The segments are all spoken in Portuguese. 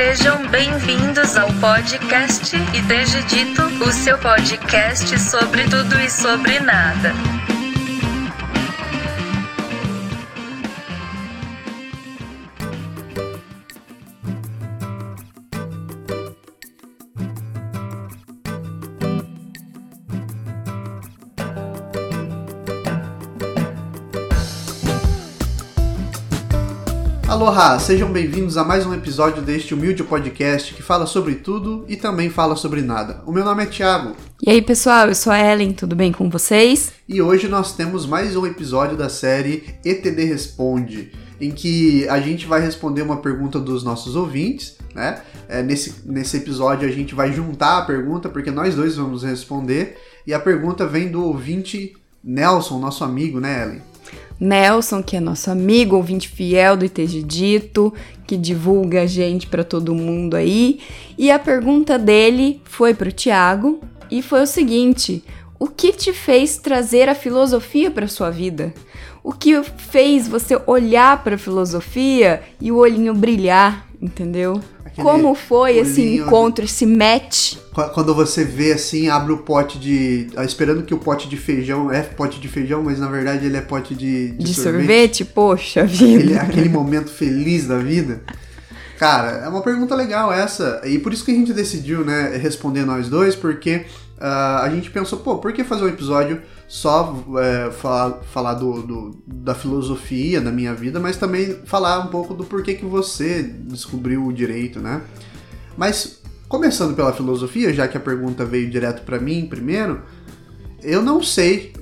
Sejam bem-vindos ao podcast Iteja Dito, o seu podcast sobre tudo e sobre nada. Aloha, sejam bem-vindos a mais um episódio deste humilde podcast que fala sobre tudo e também fala sobre nada. O meu nome é Thiago. E aí, pessoal, eu sou a Ellen, tudo bem com vocês? E hoje nós temos mais um episódio da série ETD Responde, em que a gente vai responder uma pergunta dos nossos ouvintes, né? É, nesse, nesse episódio a gente vai juntar a pergunta, porque nós dois vamos responder, e a pergunta vem do ouvinte Nelson, nosso amigo, né, Ellen? Nelson, que é nosso amigo, ouvinte fiel do ITG Dito, que divulga a gente para todo mundo aí. E a pergunta dele foi para o Tiago e foi o seguinte: o que te fez trazer a filosofia para sua vida? O que fez você olhar para a filosofia e o olhinho brilhar, entendeu? Como foi esse encontro, esse match? Quando você vê assim, abre o pote de. Ah, esperando que o pote de feijão é pote de feijão, mas na verdade ele é pote de. De, de sorvete. sorvete. Poxa vida. Aquele, aquele momento feliz da vida. Cara, é uma pergunta legal essa. E por isso que a gente decidiu, né, responder nós dois, porque uh, a gente pensou, pô, por que fazer um episódio só é, falar, falar do, do, da filosofia da minha vida, mas também falar um pouco do porquê que você descobriu o direito, né? Mas começando pela filosofia, já que a pergunta veio direto para mim primeiro, eu não sei,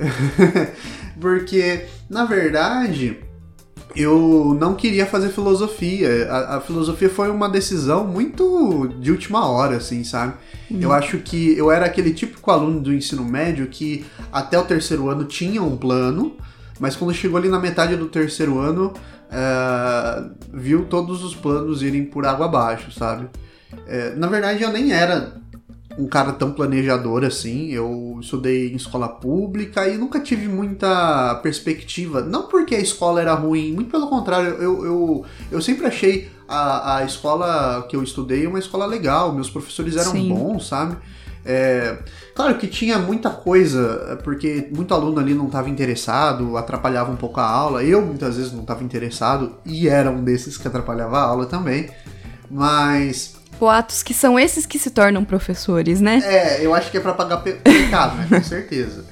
porque na verdade eu não queria fazer filosofia. A, a, filosofia foi uma decisão muito de última hora, assim, sabe? Uhum. Eu acho que eu era aquele típico aluno do ensino médio que até o terceiro ano tinha um plano, mas quando chegou ali na metade do terceiro ano, é, viu todos os planos irem por água abaixo, sabe? É, na verdade, eu nem era um cara tão planejador assim. Eu estudei em escola pública e nunca tive muita perspectiva. Não porque a escola era ruim, muito pelo contrário, eu, eu, eu sempre achei a, a escola que eu estudei uma escola legal, meus professores eram Sim. bons, sabe? É, claro que tinha muita coisa, porque muito aluno ali não estava interessado, atrapalhava um pouco a aula. Eu muitas vezes não estava interessado e era um desses que atrapalhava a aula também. Mas boatos que são esses que se tornam professores, né? É, eu acho que é para pagar pecado, né? Com certeza.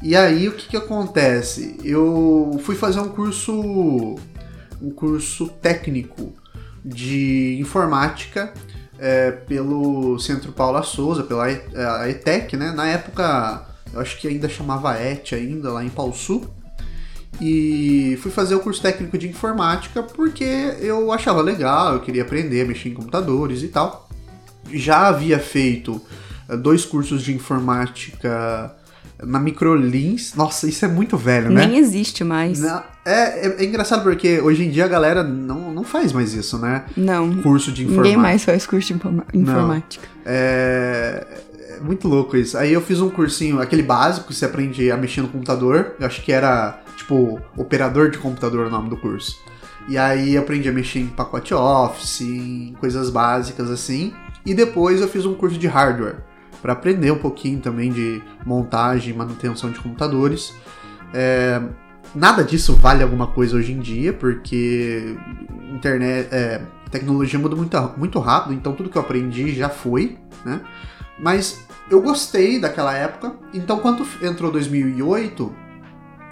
E aí o que que acontece? Eu fui fazer um curso um curso técnico de informática é, pelo Centro Paula Souza, pela ETEC, né? Na época, eu acho que ainda chamava ET ainda, lá em Sul. E fui fazer o curso técnico de informática porque eu achava legal, eu queria aprender a mexer em computadores e tal. Já havia feito eh, dois cursos de informática na Microlins. Nossa, isso é muito velho, né? Nem existe mais. Não, é, é, é, engraçado porque hoje em dia a galera não, não faz mais isso, né? Não. Curso de informática. Ninguém mais faz curso de informática. Não. É, é muito louco isso. Aí eu fiz um cursinho, aquele básico, você aprende a mexer no computador. Eu acho que era tipo, operador de computador o nome do curso. E aí aprendi a mexer em pacote Office, em coisas básicas assim. E depois eu fiz um curso de hardware para aprender um pouquinho também de montagem e manutenção de computadores. É, nada disso vale alguma coisa hoje em dia, porque internet, é, tecnologia muda muito, muito rápido, então tudo que eu aprendi já foi, né? Mas eu gostei daquela época, então quando entrou 2008,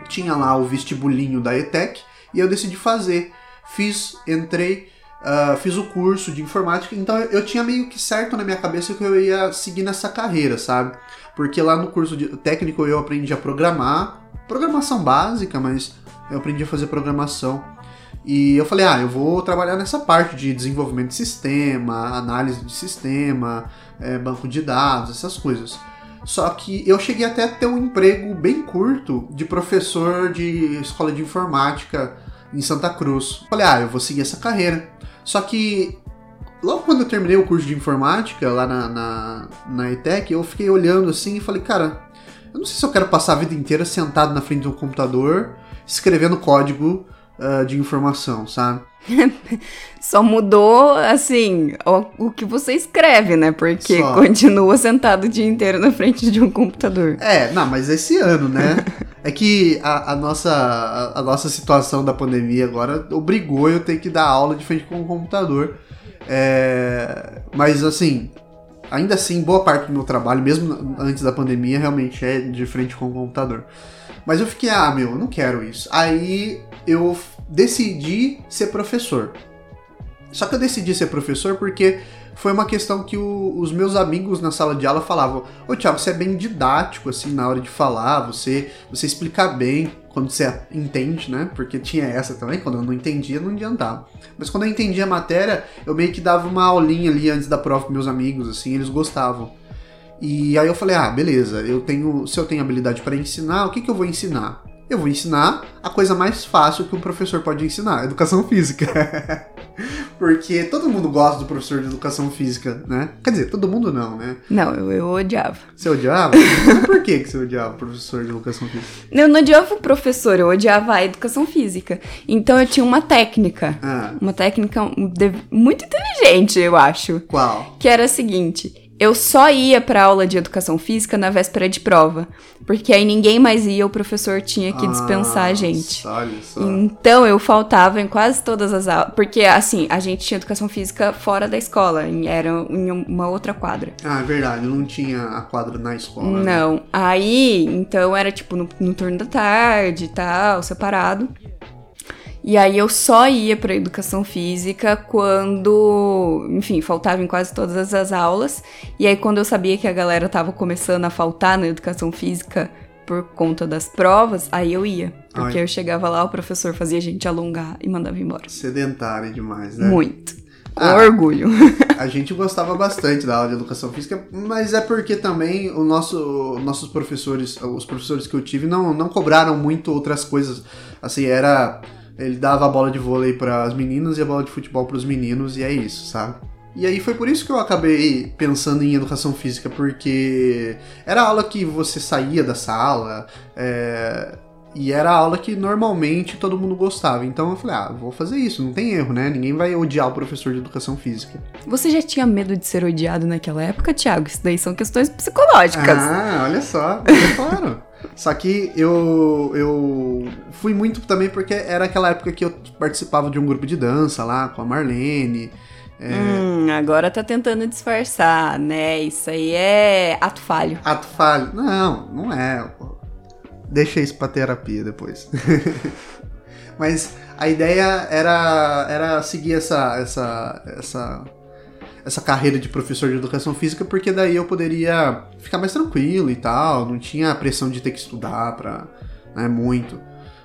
tinha lá o vestibulinho da ETEC e eu decidi fazer. Fiz, entrei, uh, fiz o curso de informática, então eu tinha meio que certo na minha cabeça que eu ia seguir nessa carreira, sabe? Porque lá no curso técnico eu aprendi a programar, programação básica, mas eu aprendi a fazer programação. E eu falei, ah, eu vou trabalhar nessa parte de desenvolvimento de sistema, análise de sistema, é, banco de dados, essas coisas. Só que eu cheguei até a ter um emprego bem curto de professor de escola de informática em Santa Cruz. Falei, ah, eu vou seguir essa carreira. Só que logo quando eu terminei o curso de informática lá na, na, na ETEC, eu fiquei olhando assim e falei, cara, eu não sei se eu quero passar a vida inteira sentado na frente de um computador, escrevendo código uh, de informação, sabe? Só mudou, assim, o, o, que você escreve, né? Porque Só. continua sentado o dia inteiro na frente de um computador. É, não, mas esse ano, né? é que a, a nossa, a, a, nossa situação da pandemia agora obrigou eu ter que dar aula de frente com o computador. É, mas, assim, ainda assim, boa parte do meu trabalho, mesmo antes da pandemia, realmente é de frente com o computador. Mas eu fiquei, ah, meu, eu não quero isso. Aí eu decidi ser professor. Só que eu decidi ser professor porque foi uma questão que o, os meus amigos na sala de aula falavam: Ô Thiago, você é bem didático, assim, na hora de falar, você, você explica bem quando você entende, né? Porque tinha essa também, quando eu não entendia, não adiantava. Mas quando eu entendia a matéria, eu meio que dava uma aulinha ali antes da prova com meus amigos, assim, eles gostavam. E aí eu falei: ah, beleza, eu tenho, se eu tenho habilidade para ensinar, o que, que eu vou ensinar? Eu vou ensinar a coisa mais fácil que um professor pode ensinar, educação física. Porque todo mundo gosta do professor de educação física, né? Quer dizer, todo mundo não, né? Não, eu, eu odiava. Você odiava? por que, que você odiava o professor de educação física? Eu não odiava o professor, eu odiava a educação física. Então eu tinha uma técnica. Ah. Uma técnica muito inteligente, eu acho. Qual? Que era a seguinte eu só ia para aula de educação física na véspera de prova, porque aí ninguém mais ia, o professor tinha que dispensar ah, a gente. Então eu faltava em quase todas as aulas, porque assim, a gente tinha educação física fora da escola, era em uma outra quadra. Ah, é verdade, não tinha a quadra na escola. Né? Não. Né? Aí, então era tipo no, no turno da tarde e tal, separado. E aí eu só ia para educação física quando, enfim, faltava em quase todas as aulas. E aí quando eu sabia que a galera tava começando a faltar na educação física por conta das provas, aí eu ia. Porque Ai. eu chegava lá, o professor fazia a gente alongar e mandava embora. Sedentário demais, né? Muito. Com ah, orgulho. A gente gostava bastante da aula de educação física, mas é porque também o nosso, nossos professores, os professores que eu tive, não, não cobraram muito outras coisas. Assim, era ele dava a bola de vôlei para as meninas e a bola de futebol para os meninos, e é isso, sabe? E aí foi por isso que eu acabei pensando em educação física, porque era a aula que você saía da sala, é, e era a aula que normalmente todo mundo gostava. Então eu falei, ah, vou fazer isso, não tem erro, né? Ninguém vai odiar o professor de educação física. Você já tinha medo de ser odiado naquela época, Thiago? Isso daí são questões psicológicas. Ah, olha só, claro. Só que eu, eu fui muito também porque era aquela época que eu participava de um grupo de dança lá com a Marlene. É... Hum, agora tá tentando disfarçar, né? Isso aí é ato falho. Ato falho? Não, não é. Deixa isso pra terapia depois. Mas a ideia era, era seguir essa, essa, essa essa carreira de professor de educação física, porque daí eu poderia ficar mais tranquilo e tal, não tinha a pressão de ter que estudar para né, muito.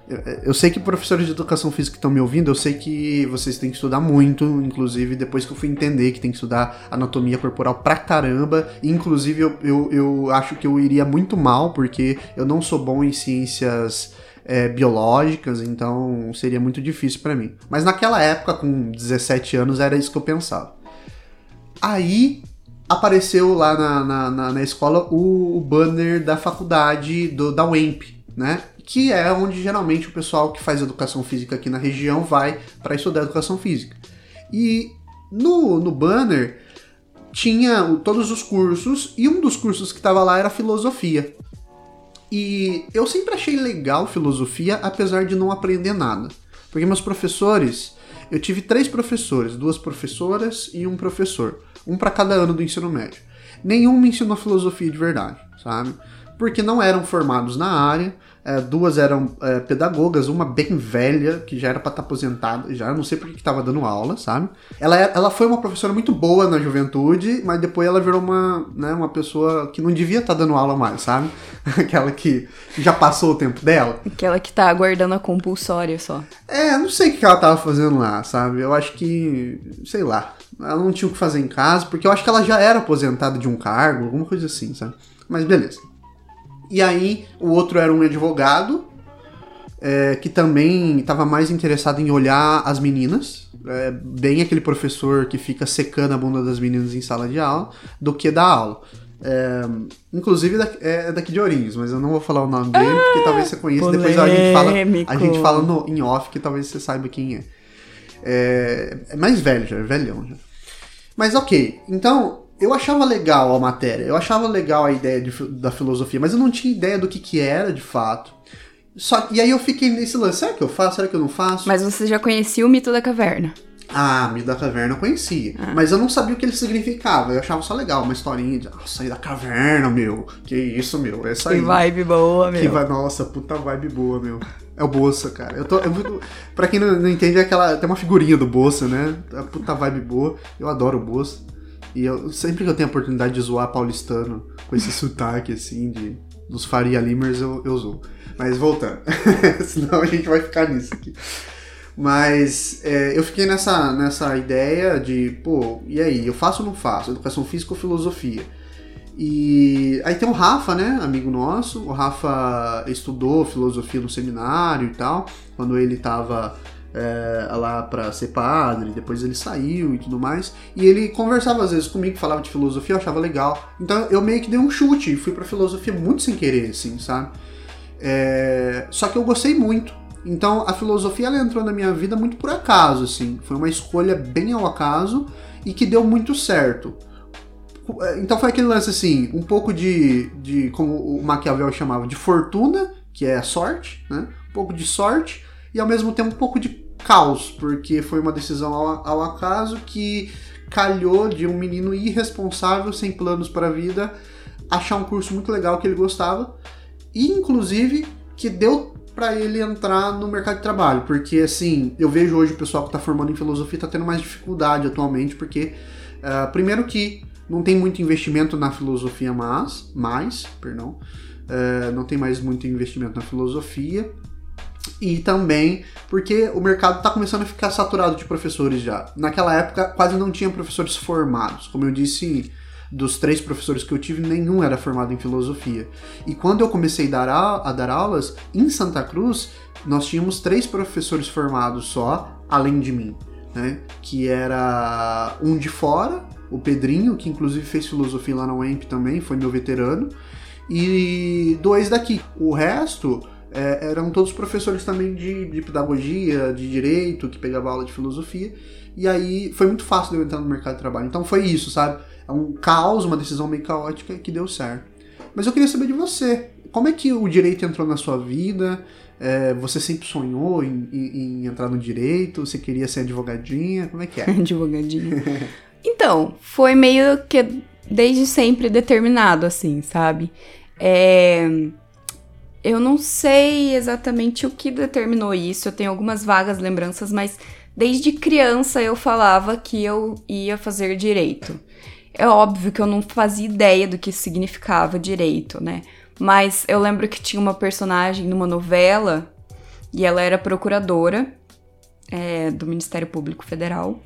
Eu, eu sei que professores de educação física estão me ouvindo, eu sei que vocês têm que estudar muito, inclusive depois que eu fui entender que tem que estudar anatomia corporal pra caramba, inclusive eu, eu, eu acho que eu iria muito mal, porque eu não sou bom em ciências é, biológicas, então seria muito difícil para mim. Mas naquela época, com 17 anos, era isso que eu pensava. Aí apareceu lá na, na, na, na escola o, o, banner da faculdade do, da UEMP, né? Que é onde geralmente o pessoal que faz educação física aqui na região vai para estudar educação física. E no, no banner tinha todos os cursos e um dos cursos que estava lá era filosofia. E eu sempre achei legal filosofia, apesar de não aprender nada. Porque meus professores, eu tive três professores, duas professoras e um professor um para cada ano do ensino médio. Nenhum me ensinou filosofia de verdade, sabe? Porque não eram formados na área, é, duas eram é, pedagogas, uma bem velha, que já era para estar tá aposentada, já não sei porque que estava dando aula, sabe? Ela, é, ela foi uma professora muito boa na juventude, mas depois ela virou uma, né, uma pessoa que não devia estar tá dando aula mais, sabe? Aquela que já passou o tempo dela. Aquela que tá aguardando a compulsória só. É, não sei o que ela tava fazendo lá, sabe? Eu acho que, sei lá, ela não tinha o que fazer em casa, porque eu acho que ela já era aposentada de um cargo, alguma coisa assim, sabe? Mas beleza. E aí, o outro era um advogado, é, que também estava mais interessado em olhar as meninas, é, bem aquele professor que fica secando a bunda das meninas em sala de aula, do que dar aula. É, inclusive da- é daqui de Ourinhos, mas eu não vou falar o nome dele, porque talvez você conheça. Depois a gente fala, a polêmico. gente fala no, em off, que talvez você saiba quem é. É, é mais velho já, é velhão já. Mas ok, então eu achava legal a matéria, eu achava legal a ideia de da filosofia, mas eu não tinha ideia do que, que era de fato. Só, e aí eu fiquei nesse lance, será que eu faço, será que eu não faço? Mas você já conhecia o mito da caverna. Ah, Mito da Caverna eu conhecia. Ah. Mas eu não sabia o que ele significava. Eu achava só legal, uma historinha de ah, sair da caverna, meu. Que isso, meu. É isso aí. Que vibe boa, meu. Que vai, nossa, puta vibe boa, meu. É o Bolsa, cara. Eu tô. Eu, pra quem não, não entende, é aquela. Tem uma figurinha do Bolsa, né? A puta vibe boa. Eu adoro o Bolsa. E eu, sempre que eu tenho a oportunidade de zoar paulistano com esse sotaque, assim, de, dos Faria Limers, eu, eu zoo. Mas voltando. Senão a gente vai ficar nisso aqui. Mas é, eu fiquei nessa, nessa ideia de, pô, e aí, eu faço ou não faço? Educação física ou filosofia? E aí tem o Rafa, né, amigo nosso. O Rafa estudou filosofia no seminário e tal, quando ele tava é, lá pra ser padre, depois ele saiu e tudo mais. E ele conversava às vezes comigo, falava de filosofia, eu achava legal. Então eu meio que dei um chute e fui pra filosofia muito sem querer, assim, sabe? É, Só que eu gostei muito. Então a filosofia ela entrou na minha vida muito por acaso, assim. Foi uma escolha bem ao acaso e que deu muito certo. Então foi aquele lance assim, um pouco de, de como o Maquiavel chamava, de fortuna, que é sorte, né? Um pouco de sorte e ao mesmo tempo um pouco de caos, porque foi uma decisão ao, ao acaso que calhou de um menino irresponsável, sem planos para a vida, achar um curso muito legal que ele gostava e inclusive que deu para ele entrar no mercado de trabalho, porque assim, eu vejo hoje o pessoal que está formando em filosofia está tendo mais dificuldade atualmente, porque ah, primeiro que não tem muito investimento na filosofia, mas mais, perdão, eh, não tem mais muito investimento na filosofia e também porque o mercado está começando a ficar saturado de professores já. Naquela época quase não tinha professores formados, como eu disse. Dos três professores que eu tive, nenhum era formado em filosofia. E quando eu comecei a dar, au- a dar aulas, em Santa Cruz, nós tínhamos três professores formados só, além de mim. Né? Que era um de fora, o Pedrinho, que inclusive fez filosofia lá na UEMP também, foi meu veterano, e dois daqui. O resto é, eram todos professores também de, de pedagogia, de direito, que pegavam aula de filosofia, e aí foi muito fácil de eu entrar no mercado de trabalho. Então foi isso, sabe? É um caos, uma decisão meio caótica que deu certo. Mas eu queria saber de você. Como é que o direito entrou na sua vida? É, você sempre sonhou em, em- em entrar no direito? Você queria ser advogadinha? Como é que é? Advogadinho. Então, foi meio que desde sempre determinado, assim, sabe? É, Eu não sei exatamente o que determinou isso, eu tenho algumas vagas lembranças, mas desde criança eu falava que eu ia fazer direito. É óbvio que eu não fazia ideia do que significava direito, né? Mas eu lembro que tinha uma personagem numa novela e ela era procuradora é, do Ministério Público Federal.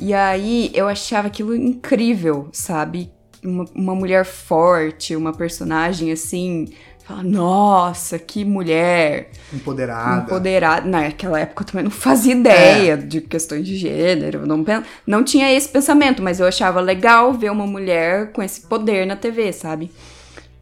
E aí eu achava aquilo incrível, sabe? Uma, uma mulher forte, uma personagem assim. Fala, nossa, que mulher Empoderada. empoderada. Naquela época eu também não fazia ideia de questões de gênero. Não, não tinha esse pensamento, mas eu achava legal ver uma mulher com esse poder na TV, sabe?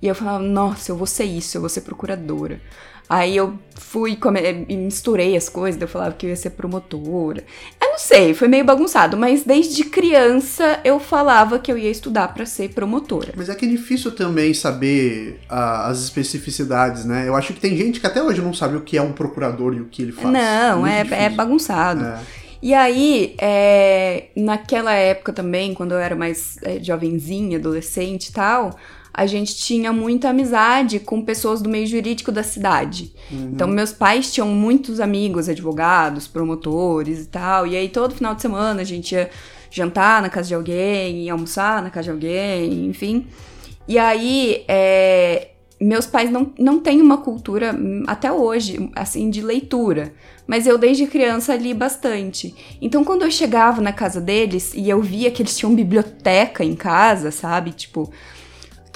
E eu falava, nossa, eu vou ser isso, eu vou ser procuradora. Aí eu fui come- e misturei as coisas, eu falava que eu ia ser promotora. Eu não sei, foi meio bagunçado, mas desde criança eu falava que eu ia estudar pra ser promotora. Mas é que é difícil também saber ah, as especificidades, né? Eu acho que tem gente que até hoje não sabe o que é um procurador e o que ele faz. Não, é, é difícil. bagunçado. É. E aí, é, naquela época também, quando eu era mais é, jovenzinha, adolescente e tal, a gente tinha muita amizade com pessoas do meio jurídico da cidade. Uhum. Então, meus pais tinham muitos amigos, advogados, promotores e tal. E aí, todo final de semana, a gente ia jantar na casa de alguém, ia almoçar na casa de alguém, enfim. E aí, é, meus pais não, não têm uma cultura, hum, até hoje, assim, de leitura. Mas eu, desde criança, li bastante. Então, quando eu chegava na casa deles e eu via que eles tinham biblioteca em casa, sabe? Tipo,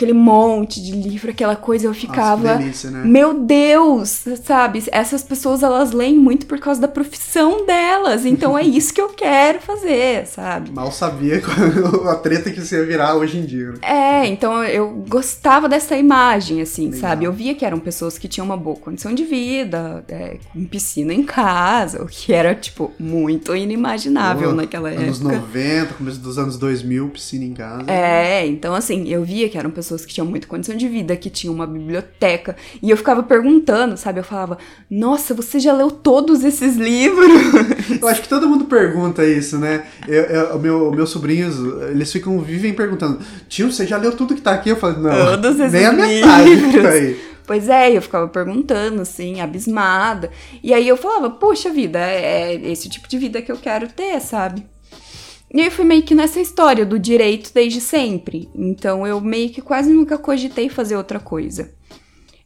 aquele monte de livro, aquela coisa, eu ficava. Nossa, que delícia, né? Meu Deus, sabe? Essas pessoas elas leem muito por causa da profissão delas, então é isso que eu quero fazer, sabe? Mal sabia a treta que você ia virar hoje em dia. É, então eu gostava dessa imagem, assim, Legal. sabe? Eu via que eram pessoas que tinham uma boa condição de vida, é, com piscina em casa, o que era, tipo, muito inimaginável Pô, naquela Anos época. 90, começo dos anos 2000, piscina em casa. É, então assim, eu via que eram pessoas que tinham muita condição de vida, que tinham uma biblioteca, e eu ficava perguntando, sabe? Eu falava, nossa, você já leu todos esses livros? Eu acho que todo mundo pergunta isso, né? Eu, eu- meu, meus sobrinhos, eles ficam, vivem perguntando, tio, você já leu tudo que tá aqui? Eu falo, não, Todos esses nem a metade livros. aí. Pois é, eu ficava perguntando, assim, abismada. E aí eu falava, poxa vida, é é esse tipo de vida que eu quero ter, sabe? E aí fui meio que nessa história do direito desde sempre. Então eu meio que quase nunca cogitei fazer outra coisa.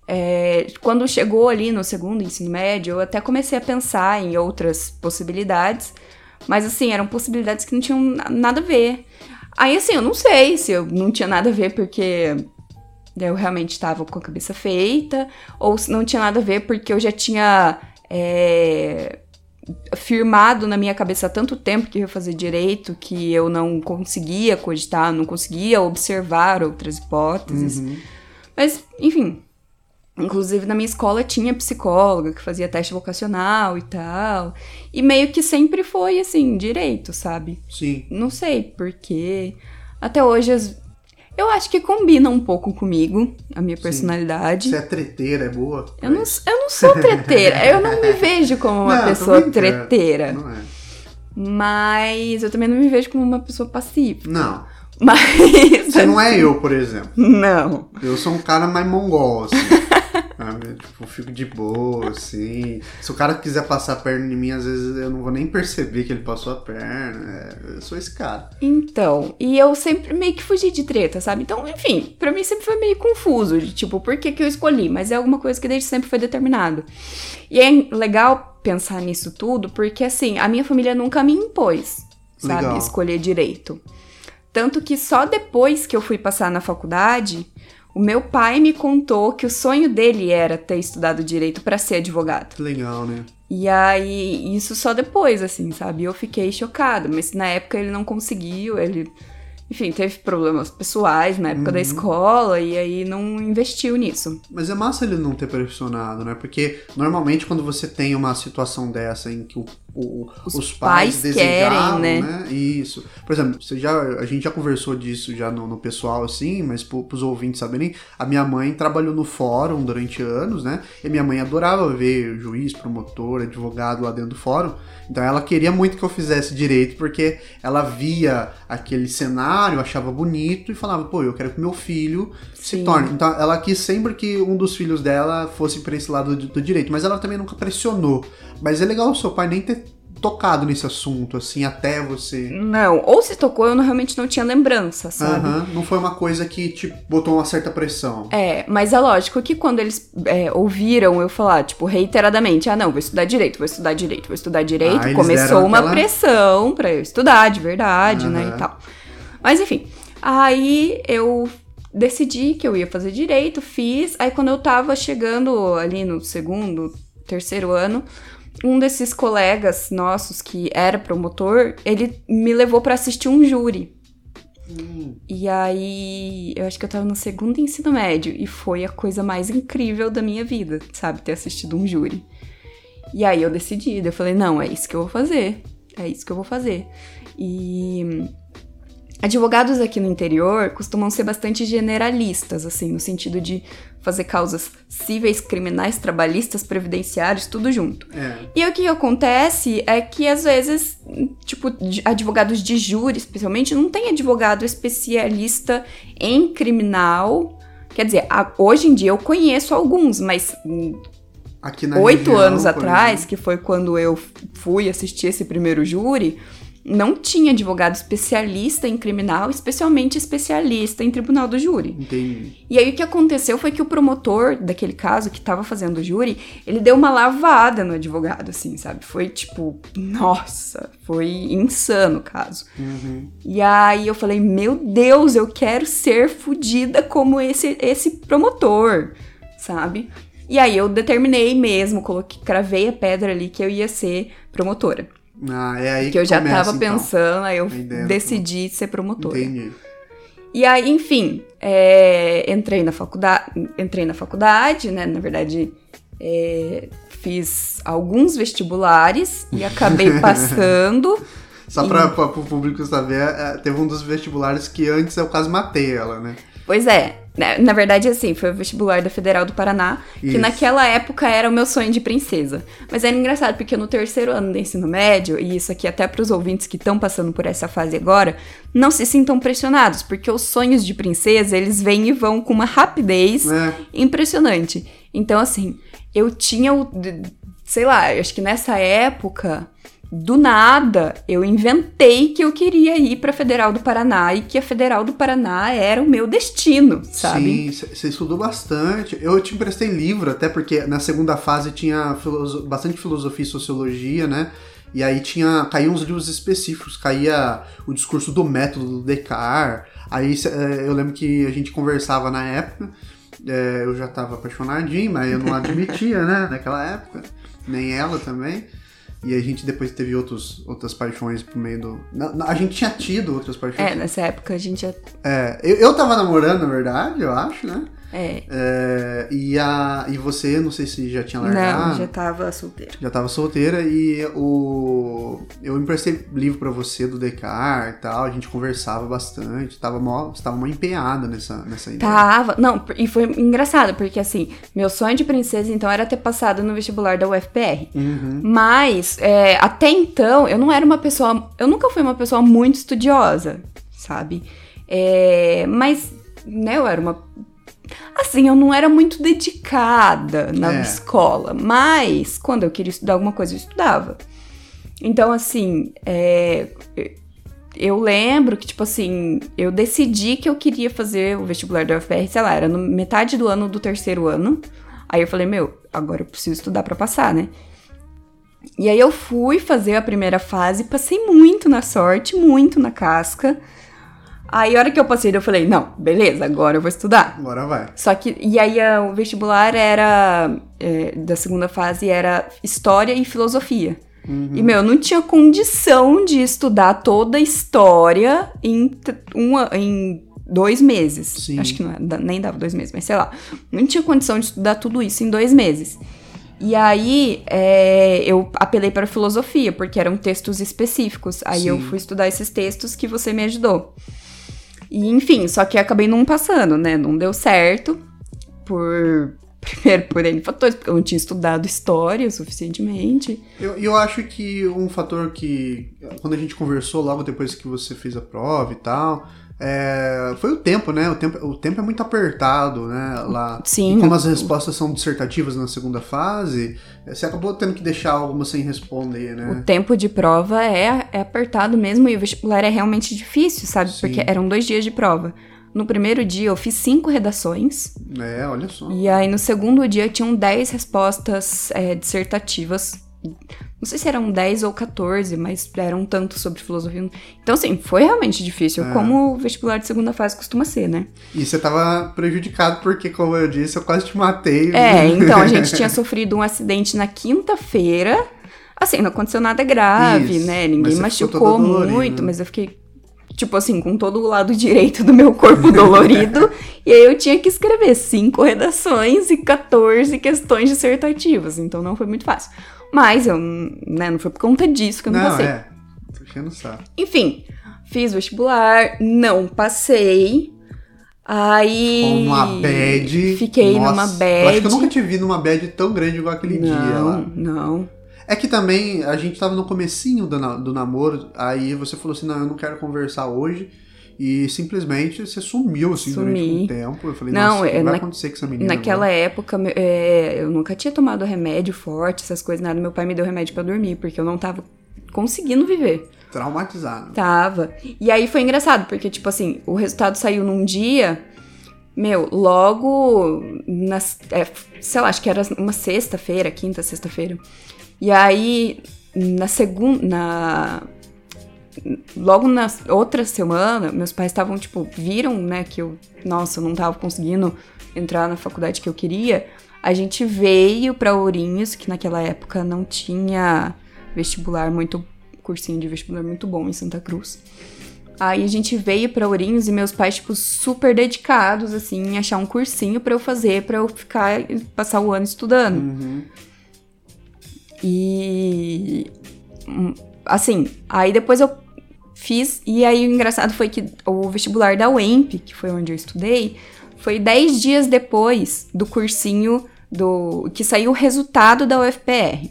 É, quando chegou ali no segundo ensino médio, eu até comecei a pensar em outras possibilidades, mas assim, eram possibilidades que não tinham na- nada a ver. Aí assim, eu não sei se eu não tinha nada a ver porque eu realmente estava com a cabeça feita, ou se não tinha nada a ver porque eu já tinha é, firmado na minha cabeça há tanto tempo que eu ia fazer direito que eu não conseguia cogitar, não conseguia observar outras hipóteses. Uhum. Mas, enfim. Inclusive, na minha escola tinha psicóloga que fazia teste vocacional e tal. E meio que sempre foi assim, direito, sabe? Sim. Não sei porquê. Até hoje, as- eu acho que combina um pouco comigo, a minha Sim. personalidade. Você é treteira, é boa. Eu não, eu não sou treteira. eu não me vejo como uma Não, pessoa treteira. Não é. Mas eu também não me vejo como uma pessoa passiva. Não. Mas. Você não é eu, por exemplo. Não. Eu sou um cara mais mongol, assim. Sabe? Tipo, eu fico de boa, assim. Se o cara quiser passar a perna em mim, às vezes eu não vou nem perceber que ele passou a perna. É, eu sou esse cara. Então, e eu sempre meio que fugi de treta, sabe? Então, enfim, pra mim sempre foi meio confuso, de tipo, por que, que eu escolhi? Mas é alguma coisa que desde sempre foi determinado. E é legal pensar nisso tudo, porque assim, a minha família nunca me impôs, sabe? Legal. Escolher direito. Tanto que só depois que eu fui passar na faculdade, o meu pai me contou que o sonho dele era ter estudado direito pra ser advogado. Legal, né? E aí, isso só depois, assim, sabe? Eu fiquei chocada, mas na época ele não conseguiu, ele, enfim, teve problemas pessoais na época da Uhum. escola e aí não investiu nisso. Mas é massa ele não ter pressionado, né? Porque normalmente quando você tem uma situação dessa em que o, o- Os os, pais, pais querem, né? Isso. Por exemplo, você já, a gente já conversou disso já no, no pessoal, assim, mas pro, pros ouvintes saberem, a minha mãe trabalhou no fórum durante anos, né? E minha mãe adorava ver juiz, promotor, advogado lá dentro do fórum. Então ela queria muito que eu fizesse direito, porque ela via aquele cenário, achava bonito e falava, pô, eu quero que meu filho se Sim. torne. Então ela quis sempre que um dos filhos dela fosse pra esse lado do, do direito, mas ela também nunca pressionou. Mas é legal o seu pai nem ter tocado nesse assunto, assim, até você. Não, ou se tocou, eu não- realmente não tinha lembrança, sabe? Aham, não foi uma coisa que te botou uma certa pressão. É, mas é lógico que quando eles é, ouviram eu falar, tipo, reiteradamente, ah, não, vou estudar direito, vou estudar direito, vou estudar direito, Ah, começou uma aquela- pressão pra eu estudar de verdade, né, Aham. e tal. Mas enfim, aí eu decidi que eu ia fazer direito, fiz, aí quando eu tava chegando ali no segundo, terceiro ano, um desses colegas nossos que era promotor, ele me levou pra assistir um júri. Hum, E aí, eu acho que eu tava no segundo ensino médio e foi a coisa mais incrível da minha vida, sabe? Ter assistido um júri. E aí eu decidi, eu falei, não, é isso que eu vou fazer. É isso que eu vou fazer. E advogados aqui no interior costumam ser bastante generalistas, assim, no sentido de fazer causas cíveis, criminais, trabalhistas, previdenciários, tudo junto. é. E o que acontece é que às vezes, tipo, advogados de júri, especialmente, não tem advogado especialista em criminal. Quer dizer, hoje em dia eu conheço alguns, mas oito anos atrás, exemplo, que foi quando eu fui assistir esse primeiro júri, não tinha advogado especialista em criminal, especialmente especialista em tribunal do júri. Entendi. E aí o que aconteceu foi que o promotor daquele caso que tava fazendo o júri, ele deu uma lavada no advogado, assim, sabe? Foi tipo, nossa, foi insano o caso. Uhum. E aí eu falei, meu Deus, eu quero ser fodida como esse, esse promotor, sabe? E aí eu determinei mesmo, coloquei, cravei a pedra ali que eu ia ser promotora. Ah, é aí Que eu já começa, tava então. pensando, aí eu decidi ser promotora. Entendi. E aí, enfim, é, entrei na faculdade, entrei na faculdade, né? Na verdade, é, fiz alguns vestibulares e acabei passando. Só pra, pra, pro público saber, é, teve um dos vestibulares que antes eu quase matei ela, né? Pois é, né, na verdade, assim, foi o vestibular da Federal do Paraná, que Isso. naquela época era o meu sonho de princesa. Mas era engraçado, porque no terceiro ano do ensino médio, e isso aqui até pros ouvintes que estão passando por essa fase agora, não se sintam pressionados, porque os sonhos de princesa, eles vêm e vão com uma rapidez É. impressionante. Então, assim, eu tinha o. Sei lá, acho que nessa época, do nada, eu inventei que eu queria ir pra Federal do Paraná e que a Federal do Paraná era o meu destino, sabe? Sim, você estudou bastante. Eu te emprestei livro, até porque na segunda fase tinha filoso- bastante filosofia e sociologia, né? E aí tinha. caíam uns livros específicos, caía o discurso do método do Descartes. Aí eh, eu lembro que a gente conversava na época. eh, eu já tava apaixonadinho, mas eu não admitia, né? Naquela época. Nem ela também. E a gente depois teve outros, outras paixões por meio do. na- na- a gente tinha tido outras paixões. É, nessa época a gente já. É, eu, eu tava namorando, na verdade, eu acho, né? É. É, e, a, e você, não sei se já tinha largado. Não, já tava solteira. Já tava solteira e o eu emprestei livro pra você do Descartes e tal, a gente conversava bastante, tava mó, você tava mó empenhada nessa, nessa ideia. Tava. Não, e foi engraçado, porque assim, meu sonho de princesa então era ter passado no vestibular da UFPR. Uhum. Mas, é, até então, eu não era uma pessoa. Eu nunca fui uma pessoa muito estudiosa, sabe? É, mas, né, eu era uma. Assim, eu não era muito dedicada na É. escola, mas quando eu queria estudar alguma coisa, eu estudava. Então, assim, é, eu lembro que, tipo assim, eu decidi que eu queria fazer o vestibular da UFR, sei lá, era no metade do ano do terceiro ano. Aí eu falei, meu, agora eu preciso estudar pra passar, né? E aí eu fui fazer a primeira fase, passei muito na sorte, muito na casca. Aí a hora que eu passei, eu falei, não, beleza, agora eu vou estudar. Agora vai. Só que, e aí o vestibular era, é, da segunda fase era História e Filosofia. E, meu, eu não tinha condição de estudar toda a história em, uma, em dois meses. Sim. Acho que não, é- nem dava dois meses, mas sei lá. Não tinha condição de estudar tudo isso em dois meses. E aí, é, eu apelei para filosofia, porque eram textos específicos. Aí Sim. eu fui estudar esses textos que você me ajudou. E, enfim, só que acabei não passando, né? Não deu certo. Por. Primeiro, por N fatores, porque eu não tinha estudado história suficientemente. Eu, eu acho que um fator que, quando a gente conversou logo depois que você fez a prova e tal, é, foi o tempo, né? O tempo, o tempo é muito apertado, né? Lá. Sim. E como as respostas são dissertativas na segunda fase, você acabou tendo que deixar algumas sem responder, O né? tempo de prova é, é apertado mesmo e o vestibular é realmente difícil, sabe? Sim. Porque eram dois dias de prova. No primeiro dia eu fiz cinco redações. É, olha só. E aí no segundo dia tinham 10 respostas é, dissertativas. Não sei se eram 10 ou 14, mas eram tanto sobre filosofia. Então, assim, foi realmente difícil, É. como o vestibular de segunda fase costuma ser, né? E você tava prejudicado porque, como eu disse, eu quase te matei. É, então a gente tinha sofrido um acidente na quinta-feira. Assim, não aconteceu nada grave, Isso, né? Ninguém machucou muito, mas eu fiquei, tipo assim, com todo o lado direito do meu corpo dolorido. e aí eu tinha que escrever cinco redações e 14 questões dissertativas. Então não foi muito fácil. Mas eu, né, não foi por conta disso que eu não, Não, passei. é. Tô enchendo o saco. Enfim, fiz vestibular, não passei. Aí. Com uma bad. Fiquei Nossa, numa bad. Eu acho que eu nunca te vi numa bad tão grande igual aquele dia lá. Não, não. É que também a gente tava no comecinho do, na- do namoro, aí você falou assim, não, eu não quero conversar hoje. E simplesmente você sumiu assim durante Sumi. um tempo. Eu falei, Não, nossa, o que é, vai na- acontecer com essa menina? Naquela agora? época, é, eu nunca tinha tomado remédio forte, essas coisas, nada. Meu pai me deu remédio pra dormir, porque eu não tava conseguindo viver. Traumatizado. Tava. E aí foi engraçado, porque, tipo assim, o resultado saiu num dia. Meu, logo. Na, é, sei lá, acho que era uma sexta-feira, quinta, sexta-feira. E aí, na segunda. Na, logo na outra semana, meus pais estavam, tipo, viram, né, que eu, nossa, eu não tava conseguindo entrar na faculdade que eu queria. A gente veio pra Ourinhos, que naquela época não tinha vestibular muito cursinho de vestibular muito bom em Santa Cruz. Aí a gente veio para Ourinhos e meus pais, tipo, super dedicados, assim, em achar um cursinho para eu fazer, para eu ficar, passar o ano estudando. Uhum. E. Assim, aí depois eu fiz, e aí o engraçado foi que o vestibular da UEMP, que foi onde eu estudei, foi 10 dias depois do cursinho do que saiu o resultado da UFPR.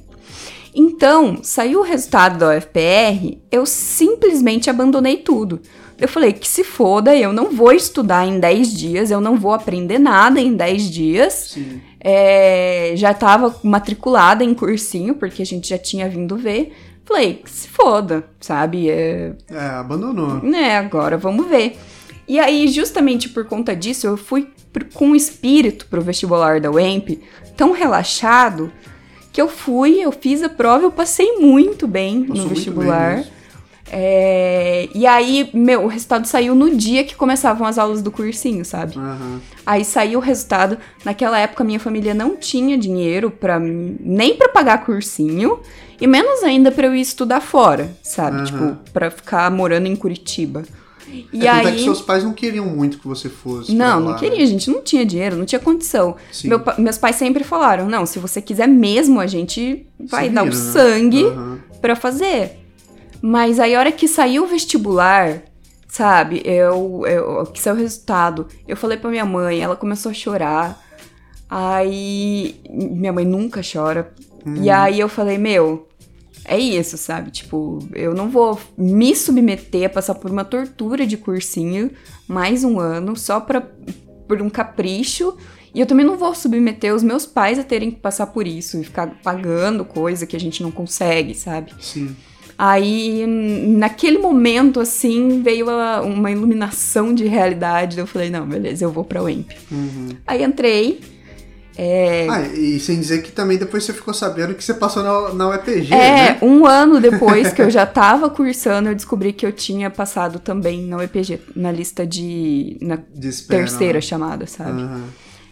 Então, saiu o resultado da UFPR, eu simplesmente abandonei tudo. Eu falei que se foda, eu não vou estudar em 10 dias, eu não vou aprender nada em 10 dias. É, já tava matriculada em cursinho, porque a gente já tinha vindo ver. Falei, que se foda, sabe? É, É, abandonou. né, agora vamos ver. E aí, justamente por conta disso, eu fui com o espírito pro vestibular da UEMP tão relaxado que eu fui, eu fiz a prova, eu passei muito bem Passou no vestibular. bem. É, e aí, meu, o resultado saiu no dia que começavam as aulas do cursinho, sabe? Aham. Aí saiu o resultado. Naquela época, minha família não tinha dinheiro para nem pra pagar cursinho e menos ainda pra eu ir estudar fora, sabe? Aham. Tipo, pra ficar morando em Curitiba. E é, é aí. que seus pais não queriam muito que você fosse. Não, lá, não queria, a gente não tinha dinheiro, não tinha condição. Meu meus pais sempre falaram: não, se você quiser mesmo, a gente vai dar o né? sangue Aham. pra fazer. Mas aí, a hora que saiu o vestibular, sabe, eu, eu, que saiu o resultado, eu falei pra minha mãe, ela começou a chorar. Aí, minha mãe nunca chora. Uhum. E aí eu falei, meu, é isso, sabe? Tipo, eu não vou me submeter a passar por uma tortura de cursinho mais um ano só pra, por um capricho. E eu também não vou submeter os meus pais a terem que passar por isso e ficar pagando coisa que a gente não consegue, sabe? Sim. Aí, naquele momento, assim, veio a- uma iluminação de realidade. Eu falei, não, beleza, eu vou pra UEMP. Uhum. Aí entrei. É, Ah, e sem dizer que também depois você ficou sabendo que você passou na, na UEPG, é, né? um ano depois que eu já tava cursando, eu descobri que eu tinha passado também na UEPG, na lista de. na De terceira né? chamada, sabe? Aham.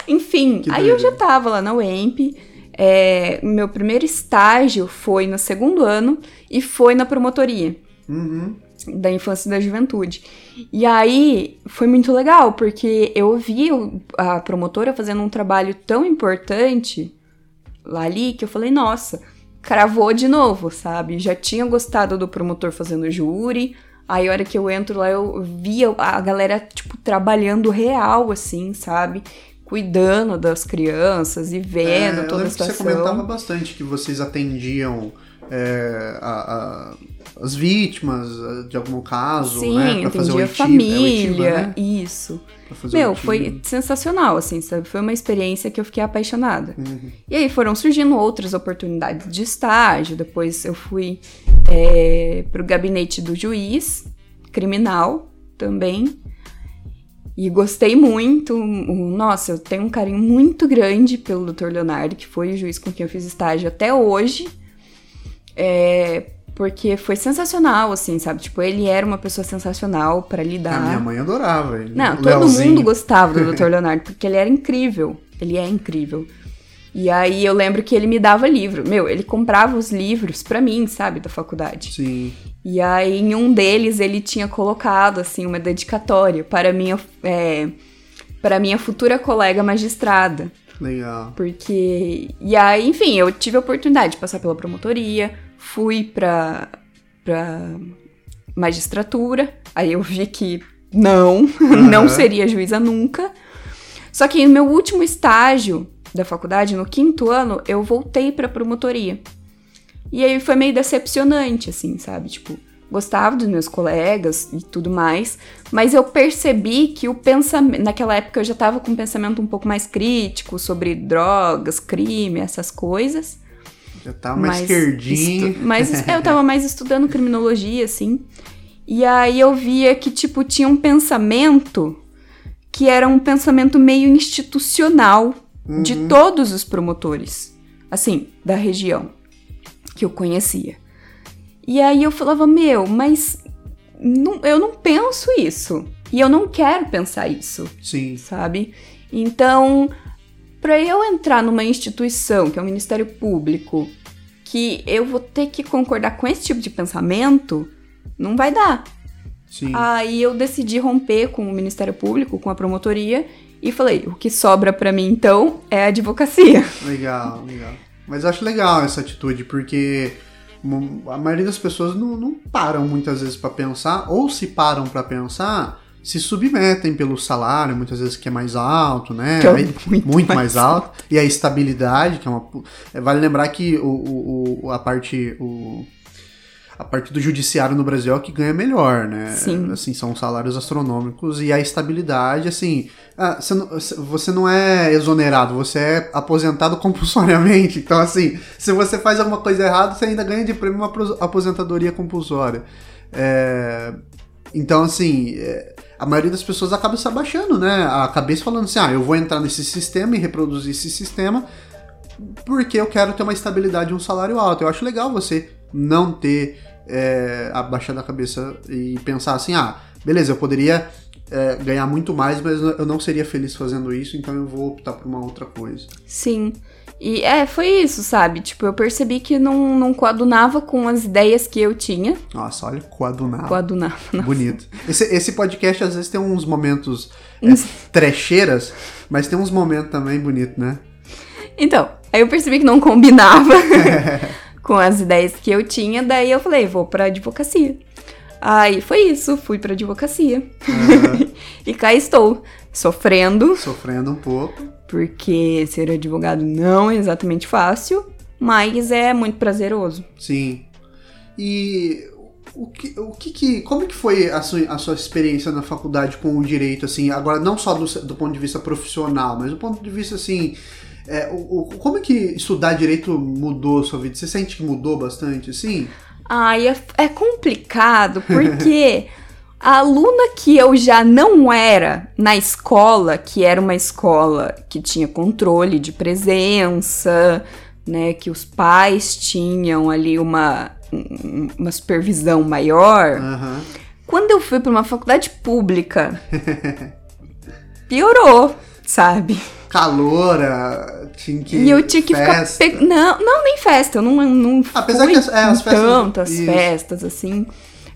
Enfim, Que aí eu já tava lá na UEMP. É, meu primeiro estágio foi no segundo ano e foi na promotoria Uhum. da infância e da juventude. E aí foi muito legal, porque eu vi a promotora fazendo um trabalho tão importante lá ali que eu falei, nossa, cravou de novo, sabe? Já tinha gostado do promotor fazendo júri. Aí a hora que eu entro lá, eu via a galera, tipo, trabalhando real, assim, sabe? Cuidando das crianças e É, vendo eu toda a lembro que você situação. comentava bastante que vocês atendiam é, a- a- as vítimas eh, de algum caso, Sim, né? Pra fazer o a oitiva, família, é oitiva, né? isso. Meu, foi sensacional, assim, sabe? Foi uma experiência que eu fiquei apaixonada. Uhum. E aí foram surgindo outras oportunidades de estágio. Depois eu fui é, pro gabinete do juiz criminal também. E gostei muito. Nossa, eu tenho um carinho muito grande pelo Dr. Leonardo, que foi o juiz com quem eu fiz estágio até hoje. É, porque foi sensacional, assim, sabe? Tipo, ele era uma pessoa sensacional pra lidar. A minha mãe adorava ele. Não, todo Leozinho. mundo gostava do Dr. Leonardo, porque ele era incrível. Ele é incrível. E aí eu lembro que ele me dava livro. Meu, ele comprava os livros pra mim, sabe, da faculdade. Sim. E aí em um deles ele tinha colocado, assim, uma dedicatória para minha, é, para minha futura colega magistrada. Legal. Porque. E aí, enfim, eu tive a oportunidade de passar pela promotoria, fui pra, pra magistratura, aí eu vi que não, não Aham. seria juíza nunca. Só que no meu último estágio da faculdade, no quinto ano, eu voltei pra promotoria. E aí foi meio decepcionante, assim, sabe? Tipo, gostava dos meus colegas e tudo mais, mas eu percebi que o pensamento. Naquela época eu já tava com um pensamento um pouco mais crítico sobre drogas, crime, essas coisas. Já tá mais esquerdinho. estu- mais- é, eu tava mais estudando criminologia, assim. E aí eu via que, tipo, tinha um pensamento que era um pensamento meio institucional de todos os promotores, assim, da região que eu conhecia. E aí eu falava, meu, mas não- eu não penso isso. E eu não quero pensar isso Sim. sabe? Então, para eu entrar numa instituição, que é o Ministério Público, que eu vou ter que concordar com esse tipo de pensamento, não vai dar. Sim. Aí eu decidi romper com o Ministério Público, com a promotoria, e falei: o que sobra pra mim então é a advocacia. Legal, legal. Mas eu acho legal essa atitude, porque a maioria das pessoas não, não param muitas vezes pra pensar, ou se param pra pensar, se submetem pelo salário, muitas vezes que é mais alto, né? É muito muito mais mais alto. E a estabilidade, que é uma. é, Vale lembrar que o, o- o- a parte. O, a parte do judiciário no Brasil é o que ganha melhor, né? Sim. Assim, são salários astronômicos e a estabilidade, assim, ah, você, não, você não é exonerado, você é aposentado compulsoriamente. Então, assim, se você faz alguma coisa errada, você ainda ganha de prêmio uma apos- aposentadoria compulsória. É, então, assim, é, a maioria das pessoas acaba se abaixando, né? A cabeça falando assim, ah, eu vou entrar nesse sistema e reproduzir esse sistema porque eu quero ter uma estabilidade e um salário alto. Eu acho legal você não ter é, abaixado a cabeça e pensar assim, ah, beleza, eu poderia é, ganhar muito mais, mas eu não seria feliz fazendo isso, então eu vou optar por uma outra coisa. Sim. E é, foi isso, sabe? Tipo, eu percebi que não, não coadunava com as ideias que eu tinha. Nossa, olha, coadunado. Coadunava. não. Bonito. Esse, esse podcast às vezes tem uns momentos é, trecheiras, mas tem uns momentos também bonitos, né? Então, aí eu percebi que não combinava com as ideias que eu tinha, daí eu falei, vou pra advocacia. Aí foi isso, fui pra advocacia. e cá estou, sofrendo, Sofrendo um pouco. porque ser advogado não é exatamente fácil, mas é muito prazeroso. Sim. E o que, o que, que- como que foi a sua, a sua experiência na faculdade com o direito, assim, agora não só do, do ponto de vista profissional, mas do ponto de vista, assim, é, o, o- como é que estudar direito mudou a sua vida? Você sente que mudou bastante, assim? Ai, é, é complicado, porque a aluna que eu já não era na escola, que era uma escola que tinha controle de presença, né, que os pais tinham ali uma, um- uma supervisão maior, Aham. quando eu fui para uma faculdade pública, piorou, sabe? Caloura, tinha que. E eu tinha que festa. ficar. Pe... Não, não, nem festa. Eu não, não Apesar fui que as- é, as festas- tantas isso. festas, assim.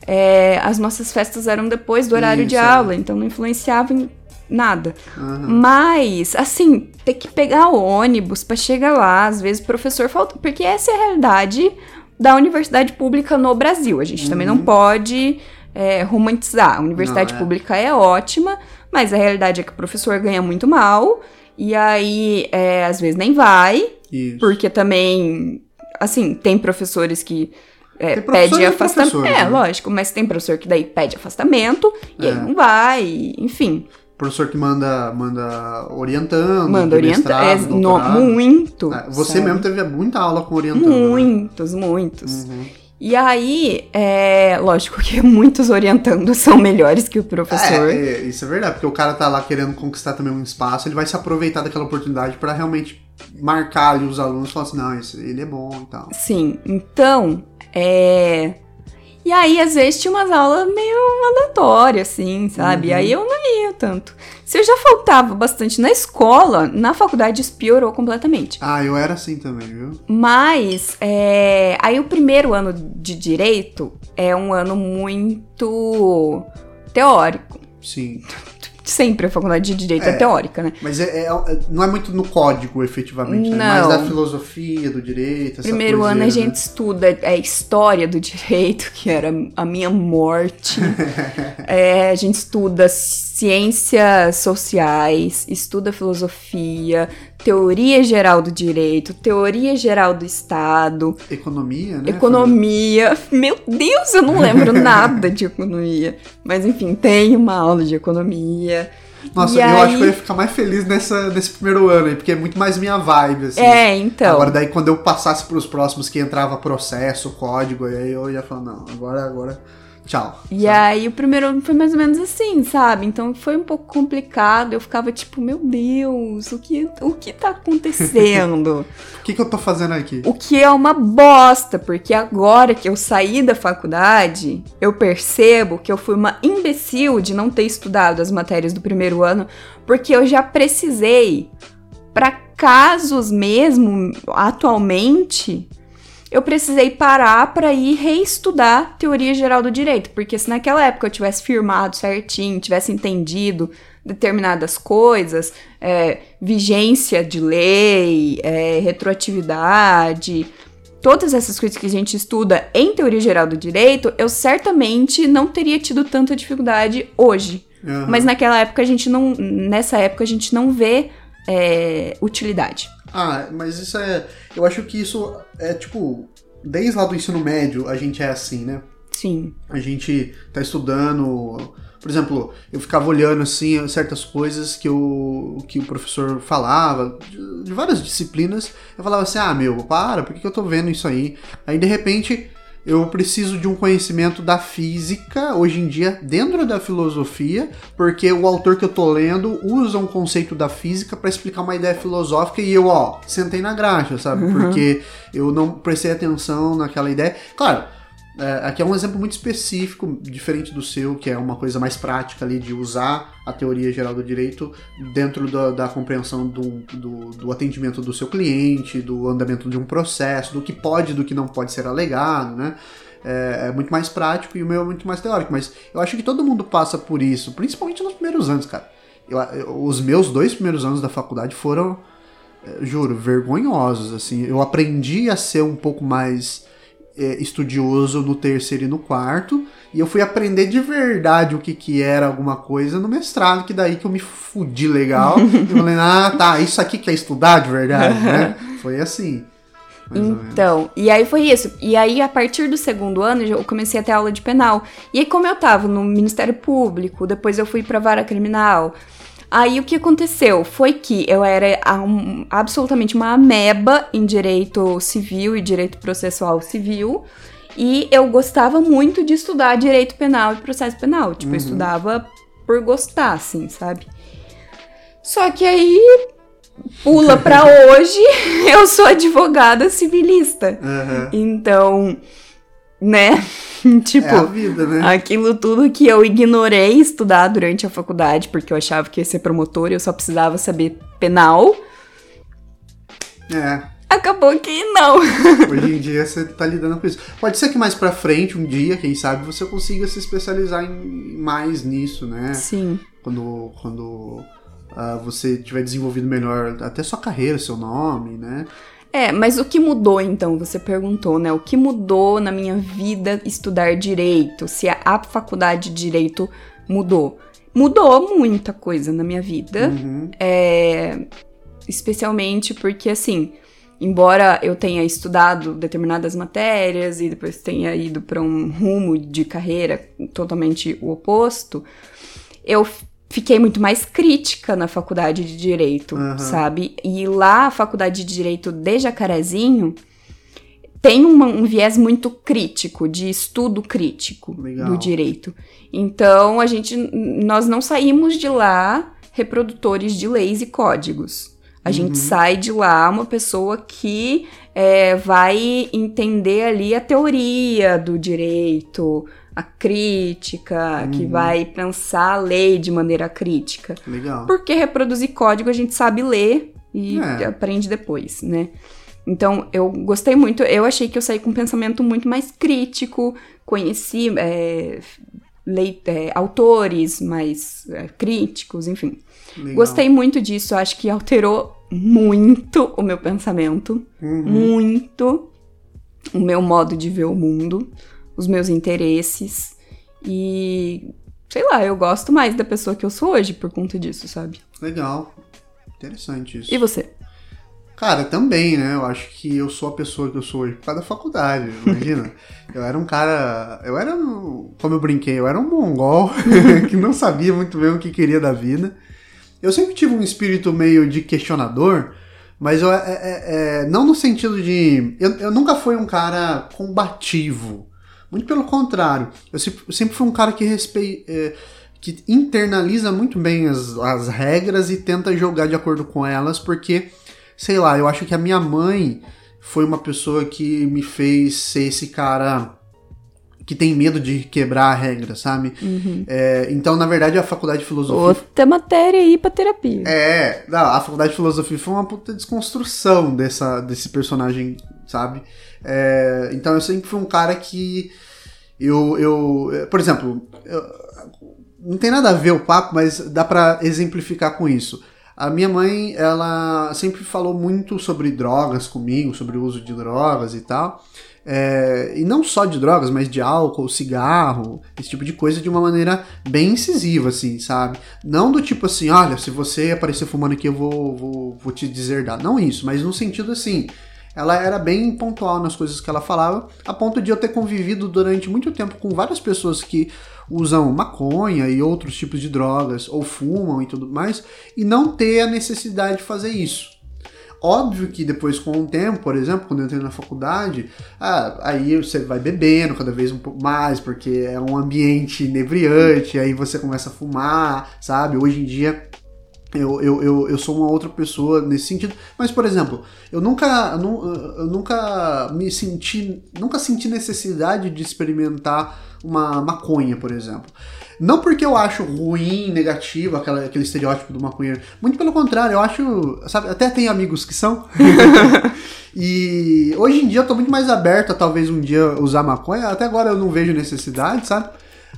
É, as nossas festas eram depois do horário de Isso, é. aula, então não influenciava em nada. Aham. Mas, assim, ter que pegar o ônibus pra chegar lá, às vezes o professor falta. Porque essa é a realidade da universidade pública no Brasil. A gente também não pode é, romantizar. A universidade Uhum. Não, é. pública é ótima, mas a realidade é que o professor ganha muito mal. E aí, é, às vezes nem vai, Isso. porque também, assim, tem professores que é, pede afastamento. É, né? lógico, mas tem professor que daí pede afastamento e É. aí não vai, enfim, Professor que manda, manda orientando. manda mestrado, É, no- muito. É, você sabe? mesmo teve muita aula com orientando. né? Muitos, muitos. Uhum. E aí, é, lógico que muitos orientando são melhores que o professor. É, é, isso é verdade, porque o cara tá lá querendo conquistar também um espaço, ele vai se aproveitar daquela oportunidade pra realmente marcar ali os alunos e falar assim, não, esse, ele é bom e tal. Sim, então, é. E aí, às vezes, tinha umas aulas meio aleatórias, assim, sabe? Uhum. aí eu não ia tanto. Se eu já faltava bastante na escola, na faculdade isso piorou completamente. Ah, eu era assim também, viu? Mas, é, aí o primeiro ano de direito é um ano muito teórico. Sim. Sempre a faculdade de direito é, É. teórica, né? Mas é, é- é- não é muito no código, efetivamente, né? Não. Mais da filosofia, do direito, Primeiro ano a coiseira, gente estuda a história do direito, que era a minha morte. É, a gente estuda ciências sociais, estuda filosofia, teoria geral do direito, teoria geral do Estado? Economia, né? economia. Meu Deus, eu não lembro nada de economia. Mas enfim, tem uma aula de economia. Nossa, E eu aí- acho que eu ia ficar mais feliz nessa, nesse primeiro ano aí, porque é muito mais minha vibe, assim. É, então. Agora, daí, quando eu passasse pros próximos que entrava processo, código, aí eu ia falar, não, agora, agora, tchau. E sabe? aí o primeiro ano foi mais ou menos assim, sabe? Então foi um pouco complicado. Eu ficava tipo, meu Deus, o que, o que tá acontecendo? O que, que eu tô fazendo aqui? o que é uma bosta, porque agora que eu saí da faculdade, eu percebo que eu fui uma imbecil de não ter estudado as matérias do primeiro ano, porque eu já precisei, para casos mesmo, atualmente, eu precisei parar para ir reestudar teoria geral do direito, porque se naquela época eu tivesse firmado certinho, tivesse entendido determinadas coisas, é, vigência de lei, é, retroatividade, todas essas coisas que a gente estuda em teoria geral do direito, eu certamente não teria tido tanta dificuldade hoje. Aham. Mas naquela época a gente não, nessa época a gente não vê é, utilidade. Ah, mas isso é. Eu acho que isso é tipo. Desde lá do ensino médio a gente é assim, né? Sim. A gente tá estudando. Por exemplo, eu ficava olhando assim certas coisas que o, que o professor falava, de, de várias disciplinas. Eu falava assim: ah, meu, para, por que, que eu tô vendo isso aí? Aí de repente eu preciso de um conhecimento da física, hoje em dia, dentro da filosofia, porque o autor que eu tô lendo usa um conceito da física para explicar uma ideia filosófica e eu, ó, sentei na graxa, sabe? Porque eu não prestei atenção naquela ideia. Claro, é, aqui é um exemplo muito específico, diferente do seu, que é uma coisa mais prática ali de usar a teoria geral do direito dentro da, da compreensão do, do, do atendimento do seu cliente, do andamento de um processo, do que pode e do que não pode ser alegado, né? É, é muito mais prático e o meu é muito mais teórico, mas eu acho que todo mundo passa por isso, principalmente nos primeiros anos, cara. Eu- eu- os meus dois primeiros anos da faculdade foram, é, juro, vergonhosos, assim. Eu aprendi a ser um pouco mais é, estudioso no terceiro e no quarto, e eu fui aprender de verdade o que, que era alguma coisa no mestrado, que daí que eu me fudi legal. eu falei, ah, tá, isso aqui que é estudar de verdade, né? Foi assim. Então, e aí foi isso. E aí, a partir do segundo ano, eu comecei a ter aula de penal. E aí, como eu tava no Ministério Público, depois eu fui pra vara criminal. Aí o que aconteceu foi que eu era um- absolutamente uma ameba em direito civil e direito processual civil. E eu gostava muito de estudar direito penal e processo penal. Tipo, eu estudava por gostar, assim, sabe? Só que aí pula pra hoje, eu sou advogada civilista. Aham. Então, né? tipo, É vida, né? aquilo tudo que eu ignorei estudar durante a faculdade, porque eu achava que ia ser promotor e eu só precisava saber penal, É. acabou que não. Hoje em dia você tá lidando com isso. Pode ser que mais pra frente, um dia, quem sabe, você consiga se especializar em mais nisso, né? Sim. Quando, quando ah, você tiver desenvolvido melhor até sua carreira, seu nome, né? É, mas o que mudou então? Você perguntou, né? O que mudou na minha vida estudar direito? Se a, a faculdade de direito mudou? Mudou muita coisa na minha vida. Uhum. É, especialmente porque, assim, embora eu tenha estudado determinadas matérias e depois tenha ido para um rumo de carreira totalmente o oposto, eu fiquei muito mais crítica na faculdade de direito, Aham. sabe? E lá, a faculdade de direito de Jacarezinho tem uma- um viés muito crítico, de estudo crítico Legal. do direito. Então, a gente, nós não saímos de lá reprodutores de leis e códigos. A gente sai de lá uma pessoa que é, vai entender ali a teoria do direito, a crítica, que vai pensar a lei de maneira crítica. Legal. Porque reproduzir código a gente sabe ler e É. aprende depois, né? Então, eu gostei muito. Eu achei que eu saí com um pensamento muito mais crítico, conheci é, lei- é, autores mais é, críticos, enfim. Legal. Gostei muito disso, acho que alterou muito o meu pensamento, Uhum. muito o meu modo de ver o mundo, os meus interesses e sei lá, eu gosto mais da pessoa que eu sou hoje por conta disso, sabe? Legal. Interessante isso. E você? Cara, também, né? Eu acho que eu sou a pessoa que eu sou hoje por causa da faculdade, imagina. eu era um cara. Eu era, como eu brinquei, eu era um mongol que não sabia muito bem o que queria da vida. eu sempre tive um espírito meio de questionador, mas eu, é, é, é, não no sentido de. Eu, eu nunca fui um cara combativo. Muito pelo contrário. Eu sempre, eu sempre fui um cara que respeita. É, que internaliza muito bem as, as regras e tenta jogar de acordo com elas, porque, sei lá, eu acho que a minha mãe foi uma pessoa que me fez ser esse cara que tem medo de quebrar a regra, sabe? Uhum. É, então, na verdade, a faculdade de filosofia. Outra matéria aí pra terapia. É, a faculdade de filosofia foi uma puta desconstrução dessa, desse personagem, sabe? É, então, eu sempre fui um cara que. Eu. eu por exemplo, eu, não tem nada a ver o papo, mas dá para exemplificar com isso. A minha mãe, ela sempre falou muito sobre drogas comigo, sobre o uso de drogas e tal. É, e não só de drogas, mas de álcool, cigarro, esse tipo de coisa de uma maneira bem incisiva, assim, sabe? Não do tipo assim, olha, se você aparecer fumando aqui eu vou, vou, vou te deserdar. Não isso, mas no sentido assim, ela era bem pontual nas coisas que ela falava, a ponto de eu ter convivido durante muito tempo com várias pessoas que usam maconha e outros tipos de drogas, ou fumam e tudo mais, e não ter a necessidade de fazer isso. Óbvio que depois, com o tempo, por exemplo, quando eu entrei na faculdade, ah, aí você vai bebendo cada vez um pouco mais, porque é um ambiente inebriante, aí você começa a fumar, sabe? Hoje em dia eu, eu, eu, eu, sou uma outra pessoa nesse sentido. Mas, por exemplo, eu nunca, eu, eu nunca me senti. Nunca senti necessidade de experimentar uma maconha, por exemplo. Não porque eu acho ruim, negativo, aquela, aquele estereótipo do maconheiro. Muito pelo contrário, eu acho. Sabe, até tem amigos que são. e hoje em dia eu tô muito mais aberto a talvez um dia usar maconha. Até agora eu não vejo necessidade, sabe?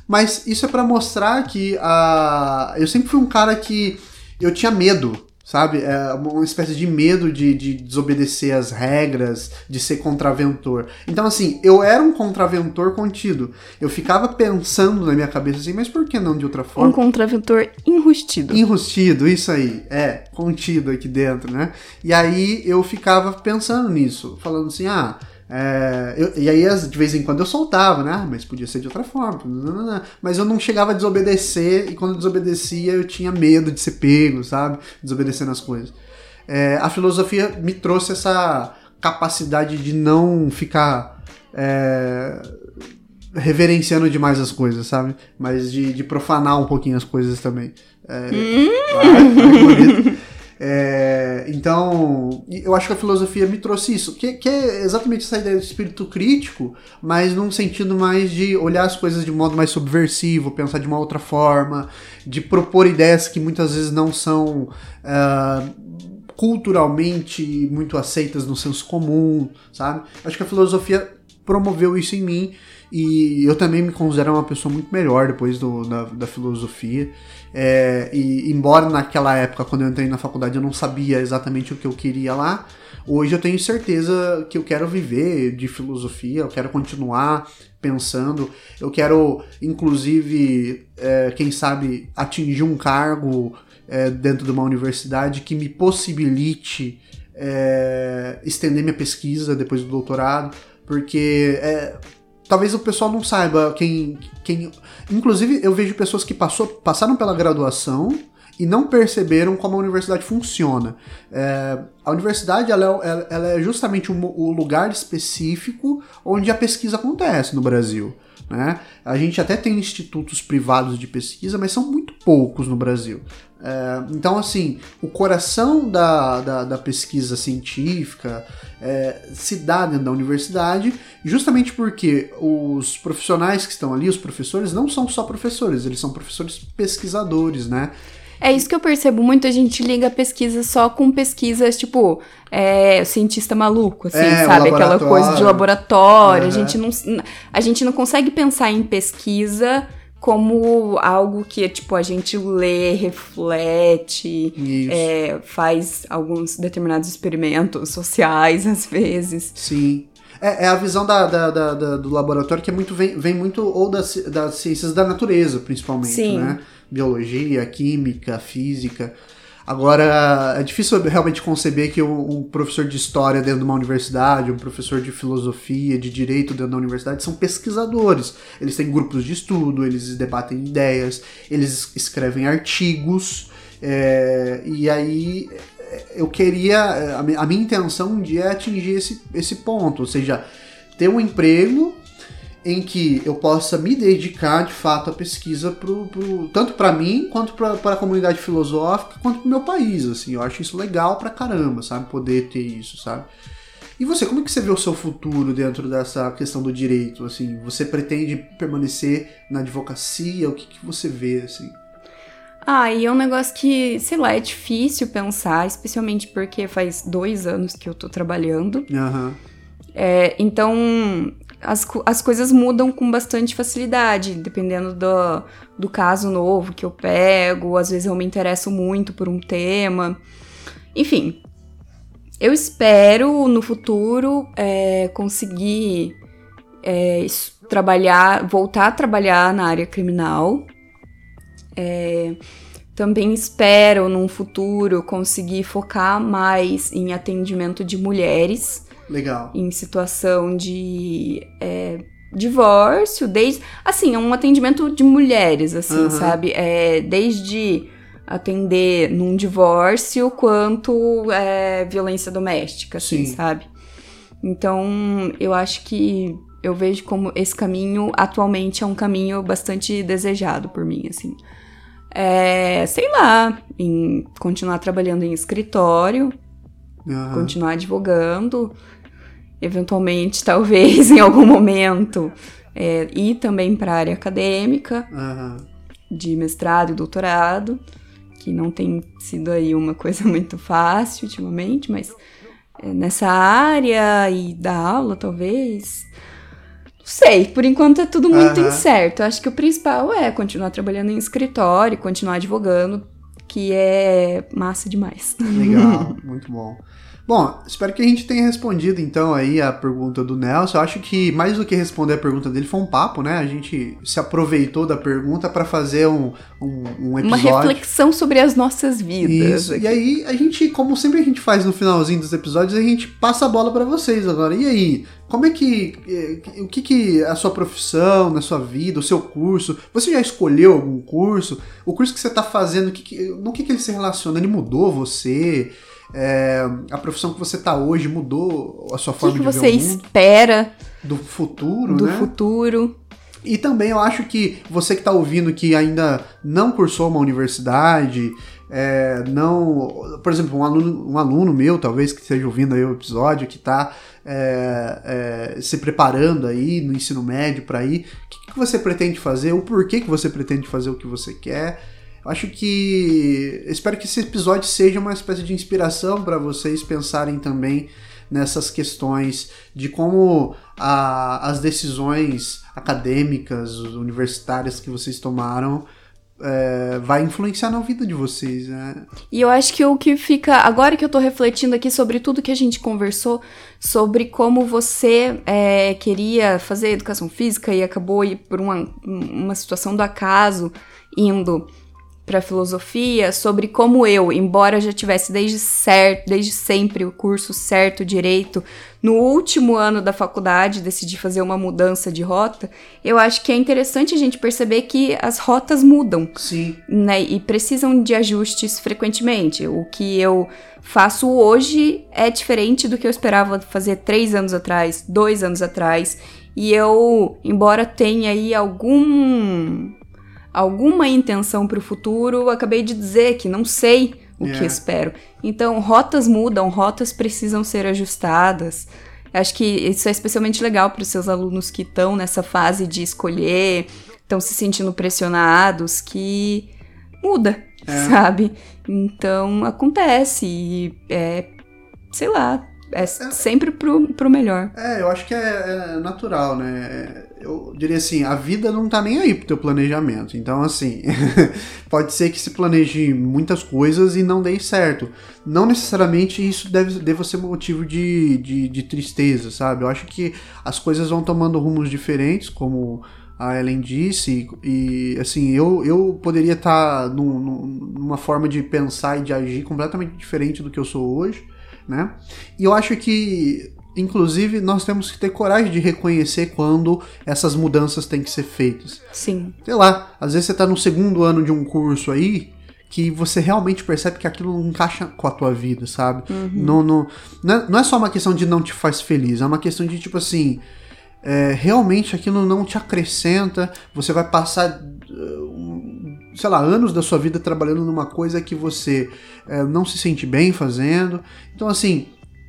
Mas isso é para mostrar que uh, eu sempre fui um cara que eu tinha medo sabe? É uma espécie de medo de, de desobedecer as regras, de ser contraventor. Então, assim, eu era um contraventor contido. Eu ficava pensando na minha cabeça assim, mas por que não de outra forma? Um contraventor enrustido. Enrustido, isso aí. É, contido aqui dentro, né? E aí eu ficava pensando nisso, falando assim, ah é, eu, e aí, de vez em quando, eu soltava, né? Ah, mas podia ser de outra forma. Mas eu não chegava a desobedecer, e quando eu desobedecia, eu tinha medo de ser pego, sabe? Desobedecendo as coisas. É, a filosofia me trouxe essa capacidade de não ficar é, reverenciando demais as coisas, sabe? Mas de, de, profanar um pouquinho as coisas também. É, hum. vai, é, então, eu acho que a filosofia me trouxe isso, que, que, é exatamente essa ideia do espírito crítico, mas num sentido mais de olhar as coisas de modo mais subversivo, pensar de uma outra forma, de propor ideias que muitas vezes não são uh, culturalmente muito aceitas no senso comum, sabe? Acho que a filosofia promoveu isso em mim. E eu também me considero uma pessoa muito melhor depois do, da, da filosofia. É, e embora naquela época, quando eu entrei na faculdade, eu não sabia exatamente o que eu queria lá, hoje eu tenho certeza que eu quero viver de filosofia, eu quero continuar pensando, eu quero, inclusive, é, quem sabe, atingir um cargo é, dentro de uma universidade que me possibilite é, estender minha pesquisa depois do doutorado, porque é, talvez o pessoal não saiba quem. quem inclusive, eu vejo pessoas que passou, passaram pela graduação e não perceberam como a universidade funciona. É, a universidade ela é, ela é justamente um, o lugar específico onde a pesquisa acontece no Brasil. Né? A gente até tem institutos privados de pesquisa, mas são muito poucos no Brasil. É, então, assim, o coração da, da, da pesquisa científica é, se dá dentro da universidade, justamente porque os profissionais que estão ali, os professores, não são só professores, eles são professores pesquisadores, né? É isso que eu percebo muito, a gente liga a pesquisa só com pesquisas, tipo, é, cientista maluco, assim, é, sabe? Aquela coisa de laboratório. A, gente não, a gente não consegue pensar em pesquisa como algo que, tipo, a gente lê, reflete, é, faz alguns determinados experimentos sociais, às vezes. Sim. É, é a visão da, da, da, do laboratório que é muito, vem, vem muito ou das, das ciências da natureza, principalmente, Sim. né? Biologia, química, física. Agora, é difícil realmente conceber que um, professor de história dentro de uma universidade, um professor de filosofia, de direito dentro da universidade, são pesquisadores. Eles têm grupos de estudo, eles debatem ideias, eles escrevem artigos É, e aí eu queria. A minha, a minha intenção um dia é atingir esse, esse ponto, ou seja, ter um emprego em que eu possa me dedicar de fato à pesquisa pro, pro tanto para mim quanto para a comunidade filosófica quanto para o meu país assim. Eu acho isso legal pra caramba sabe poder ter isso sabe. E você como é que você vê o seu futuro dentro dessa questão do direito assim? Você pretende permanecer na advocacia? O que, que você vê assim? Ah, e é um negócio que, sei lá, é difícil pensar, especialmente porque faz dois anos que eu tô trabalhando. Uhum. É, então, as, as coisas mudam com bastante facilidade, dependendo do, do caso novo que eu pego. Às vezes eu me interesso muito por um tema. Enfim, eu espero no futuro é, conseguir é, trabalhar, voltar a trabalhar na área criminal. É, também espero, num futuro, conseguir focar mais em atendimento de mulheres. Legal. Em situação de é, divórcio, desde. Assim, é um atendimento de mulheres, assim, uhum. sabe? É, desde atender num divórcio quanto é, violência doméstica, assim, Sim. sabe? Então, eu acho que eu vejo como esse caminho atualmente é um caminho bastante desejado por mim, assim é, sei lá, em continuar trabalhando em escritório, uhum. continuar advogando, eventualmente, talvez, em algum momento, é, ir também para a área acadêmica, uhum. de mestrado e doutorado, que não tem sido aí uma coisa muito fácil ultimamente, mas é, nessa área e dar aula, talvez sei, por enquanto é tudo muito uhum. incerto. Acho que o principal é continuar trabalhando em escritório, continuar advogando, que é massa demais. Legal, muito bom. Bom, espero que a gente tenha respondido então aí a pergunta do Nelson. Eu acho que mais do que responder a pergunta dele foi um papo, né? A gente se aproveitou da pergunta para fazer um, um, um, episódio. Uma reflexão sobre as nossas vidas. Isso. E aí a gente, como sempre a gente faz no finalzinho dos episódios, a gente passa a bola para vocês agora. E aí, como é que. Eh, o que, que a sua profissão, na sua vida, o seu curso? Você já escolheu algum curso? O curso que você está fazendo, que, que, no que, que ele se relaciona? Ele mudou você? É, a profissão que você está hoje mudou a sua forma que de ver o mundo? O que você espera do futuro, do né? futuro. E também eu acho que você que está ouvindo que ainda não cursou uma universidade, é, não, por exemplo, um aluno, um aluno meu, talvez que esteja ouvindo aí o episódio, que está é, é, se preparando aí no ensino médio para ir, o que, que, você pretende fazer, o porquê que você pretende fazer o que você quer. Acho que espero que esse episódio seja uma espécie de inspiração para vocês pensarem também nessas questões de como a, as decisões acadêmicas, universitárias que vocês tomaram é, vai influenciar na vida de vocês, né? E eu acho que o que fica. Agora que eu tô refletindo aqui sobre tudo que a gente conversou, sobre como você é, queria fazer educação física e acabou ir por uma, uma situação do acaso indo para filosofia sobre como eu, embora já tivesse desde certo, desde sempre o curso certo direito, no último ano da faculdade decidi fazer uma mudança de rota, eu acho que é interessante a gente perceber que as rotas mudam. Sim. Né, e precisam de ajustes frequentemente. O que eu faço hoje é diferente do que eu esperava fazer três anos atrás, dois anos atrás. E eu, embora tenha aí algum alguma intenção para o futuro, acabei de dizer que não sei o yeah. que espero. Então, rotas mudam, rotas precisam ser ajustadas. Acho que isso é especialmente legal para os seus alunos que estão nessa fase de escolher, estão se sentindo pressionados, que muda, é. sabe? Então, acontece e é, sei lá, é, é sempre pro, pro melhor. É, eu acho que é, é, natural, né? Eu diria assim, a vida não tá nem aí pro teu planejamento. Então, assim, pode ser que se planeje muitas coisas e não dê certo. Não necessariamente isso deve, deve ser motivo de, de, de tristeza, sabe? Eu acho que as coisas vão tomando rumos diferentes, como a Ellen disse, e, e assim, eu, eu poderia estar tá num, numa forma de pensar e de agir completamente diferente do que eu sou hoje né? E eu acho que, inclusive, nós temos que ter coragem de reconhecer quando essas mudanças têm que ser feitas. Sim. Sei lá, às vezes você está no segundo ano de um curso aí que você realmente percebe que aquilo não encaixa com a tua vida, sabe? Não, não, não, é, não é só uma questão de não te faz feliz, é uma questão de tipo assim. é, realmente aquilo não te acrescenta, você vai passar, um, sei lá, anos da sua vida trabalhando numa coisa que você é, não se sente bem fazendo. Então, assim,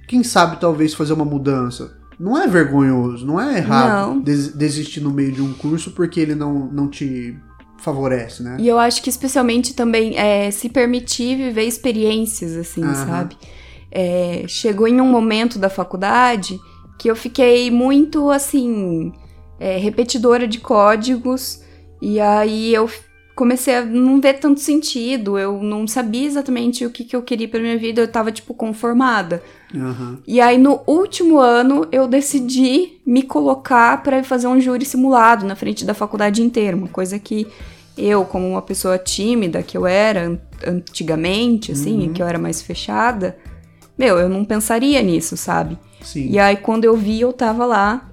quem sabe talvez fazer uma mudança. Não é vergonhoso, não é errado Não. des- desistir no meio de um curso porque ele não, não te favorece, né? E eu acho que especialmente também é, se permitir viver experiências, assim, Aham. sabe? É, chegou em um momento da faculdade que eu fiquei muito, assim, é, repetidora de códigos, e aí eu comecei a não ver tanto sentido, eu não sabia exatamente o que, que eu queria pra minha vida, eu tava, tipo, conformada. Aham. E aí, no último ano, eu decidi me colocar para fazer um júri simulado na frente da faculdade inteira. Uma coisa que eu, como uma pessoa tímida que eu era an- antigamente, assim, Uhum. que eu era mais fechada, meu, eu não pensaria nisso, sabe? Sim. E aí, quando eu vi, eu tava lá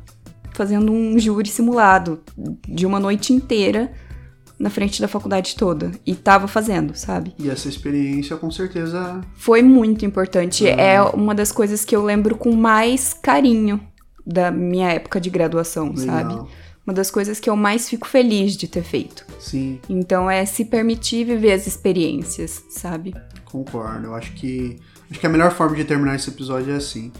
fazendo um júri simulado de uma noite inteira na frente da faculdade toda. E tava fazendo, sabe? E essa experiência com certeza. Foi muito importante. Ah. É uma das coisas que eu lembro com mais carinho da minha época de graduação, sabe? Legal. Uma das coisas que eu mais fico feliz de ter feito. Sim, Então é se permitir viver as experiências, sabe? concordo. Eu acho que. Acho que a melhor forma de terminar esse episódio é assim.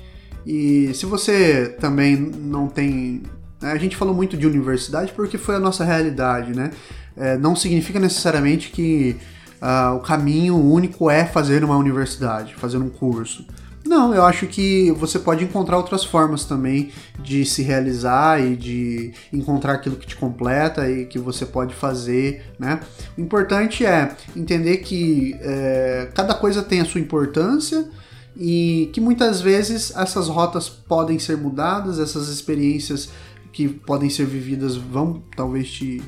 E se você também não tem. né, A gente falou muito de universidade porque foi a nossa realidade, né? É, não significa necessariamente que ah, o caminho único é fazer uma universidade, fazer um curso. Não, eu acho que você pode encontrar outras formas também de se realizar e de encontrar aquilo que te completa e que você pode fazer, né? O importante é entender que é, cada coisa tem a sua importância e que muitas vezes essas rotas podem ser mudadas, essas experiências que podem ser vividas vão talvez te,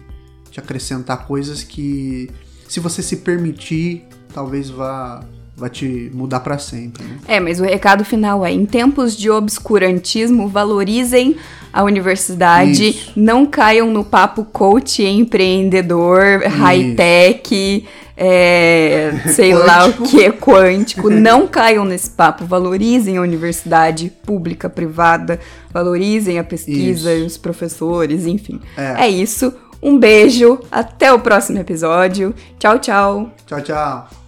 te acrescentar coisas que, se você se permitir, talvez vá, vá te mudar para sempre. Né? É, mas o recado final é: em tempos de obscurantismo, valorizem a universidade, Isso. não caiam no papo coach empreendedor, high-tech, é, sei lá o Quântico. que, quântico. não caiam nesse papo. Valorizem a universidade pública, privada, valorizem a pesquisa Isso. e os professores, enfim. É. é isso. Um beijo, até o próximo episódio. Tchau, tchau. Tchau, tchau.